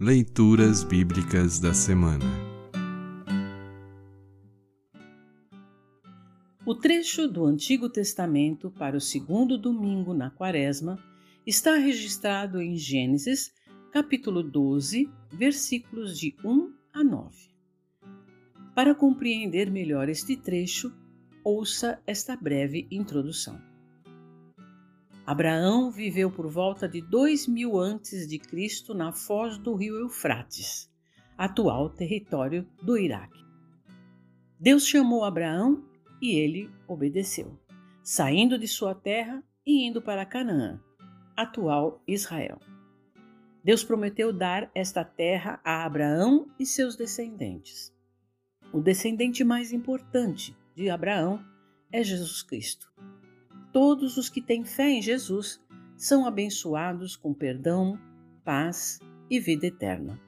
Leituras Bíblicas da Semana O trecho do Antigo Testamento para o segundo domingo na Quaresma está registrado em Gênesis, capítulo 12, versículos de 1 a 9. Para compreender melhor este trecho, ouça esta breve introdução. Abraão viveu por volta de 2000 antes de Cristo na foz do rio Eufrates, atual território do Iraque. Deus chamou Abraão e ele obedeceu, saindo de sua terra e indo para Canaã, atual Israel. Deus prometeu dar esta terra a Abraão e seus descendentes. O descendente mais importante de Abraão é Jesus Cristo todos os que têm fé em Jesus são abençoados com perdão, paz e vida eterna.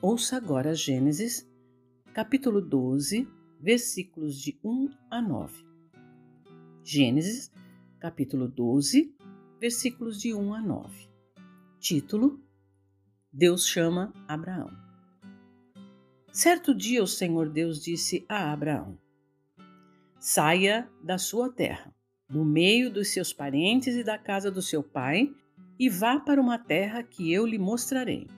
Ouça agora Gênesis, capítulo 12, versículos de 1 a 9. Gênesis, capítulo 12, versículos de 1 a 9. Título: Deus chama Abraão. Certo dia o Senhor Deus disse a Abraão: Saia da sua terra do meio dos seus parentes e da casa do seu pai, e vá para uma terra que eu lhe mostrarei.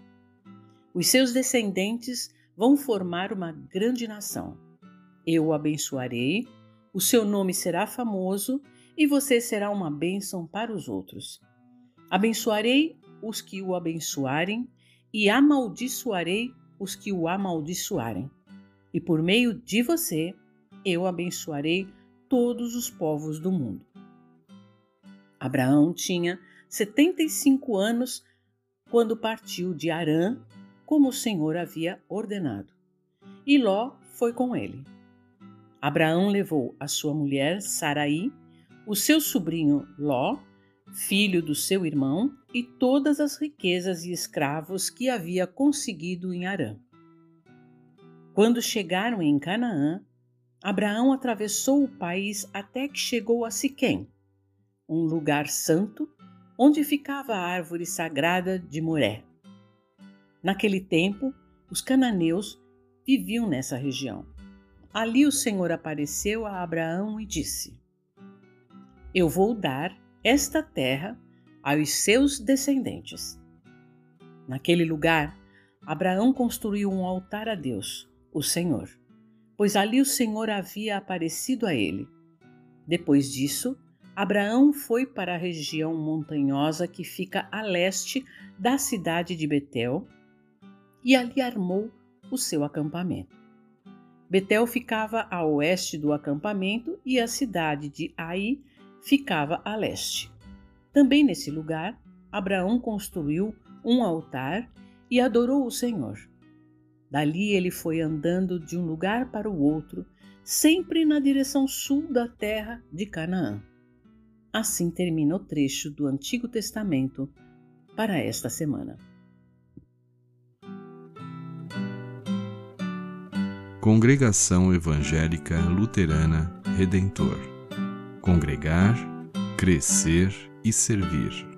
Os seus descendentes vão formar uma grande nação. Eu o abençoarei, o seu nome será famoso e você será uma bênção para os outros. Abençoarei os que o abençoarem e amaldiçoarei os que o amaldiçoarem. E por meio de você, eu abençoarei todos os povos do mundo. Abraão tinha 75 anos quando partiu de Arã, como o Senhor havia ordenado. E Ló foi com ele. Abraão levou a sua mulher Saraí, o seu sobrinho Ló, filho do seu irmão, e todas as riquezas e escravos que havia conseguido em Arã. Quando chegaram em Canaã, Abraão atravessou o país até que chegou a Siquém, um lugar santo onde ficava a árvore sagrada de Moré. Naquele tempo, os cananeus viviam nessa região. Ali o Senhor apareceu a Abraão e disse: Eu vou dar esta terra aos seus descendentes. Naquele lugar, Abraão construiu um altar a Deus, o Senhor pois ali o Senhor havia aparecido a ele. Depois disso, Abraão foi para a região montanhosa que fica a leste da cidade de Betel e ali armou o seu acampamento. Betel ficava a oeste do acampamento e a cidade de Ai ficava a leste. Também nesse lugar, Abraão construiu um altar e adorou o Senhor. Dali ele foi andando de um lugar para o outro, sempre na direção sul da terra de Canaã. Assim termina o trecho do Antigo Testamento para esta semana. Congregação Evangélica Luterana Redentor Congregar, Crescer e Servir.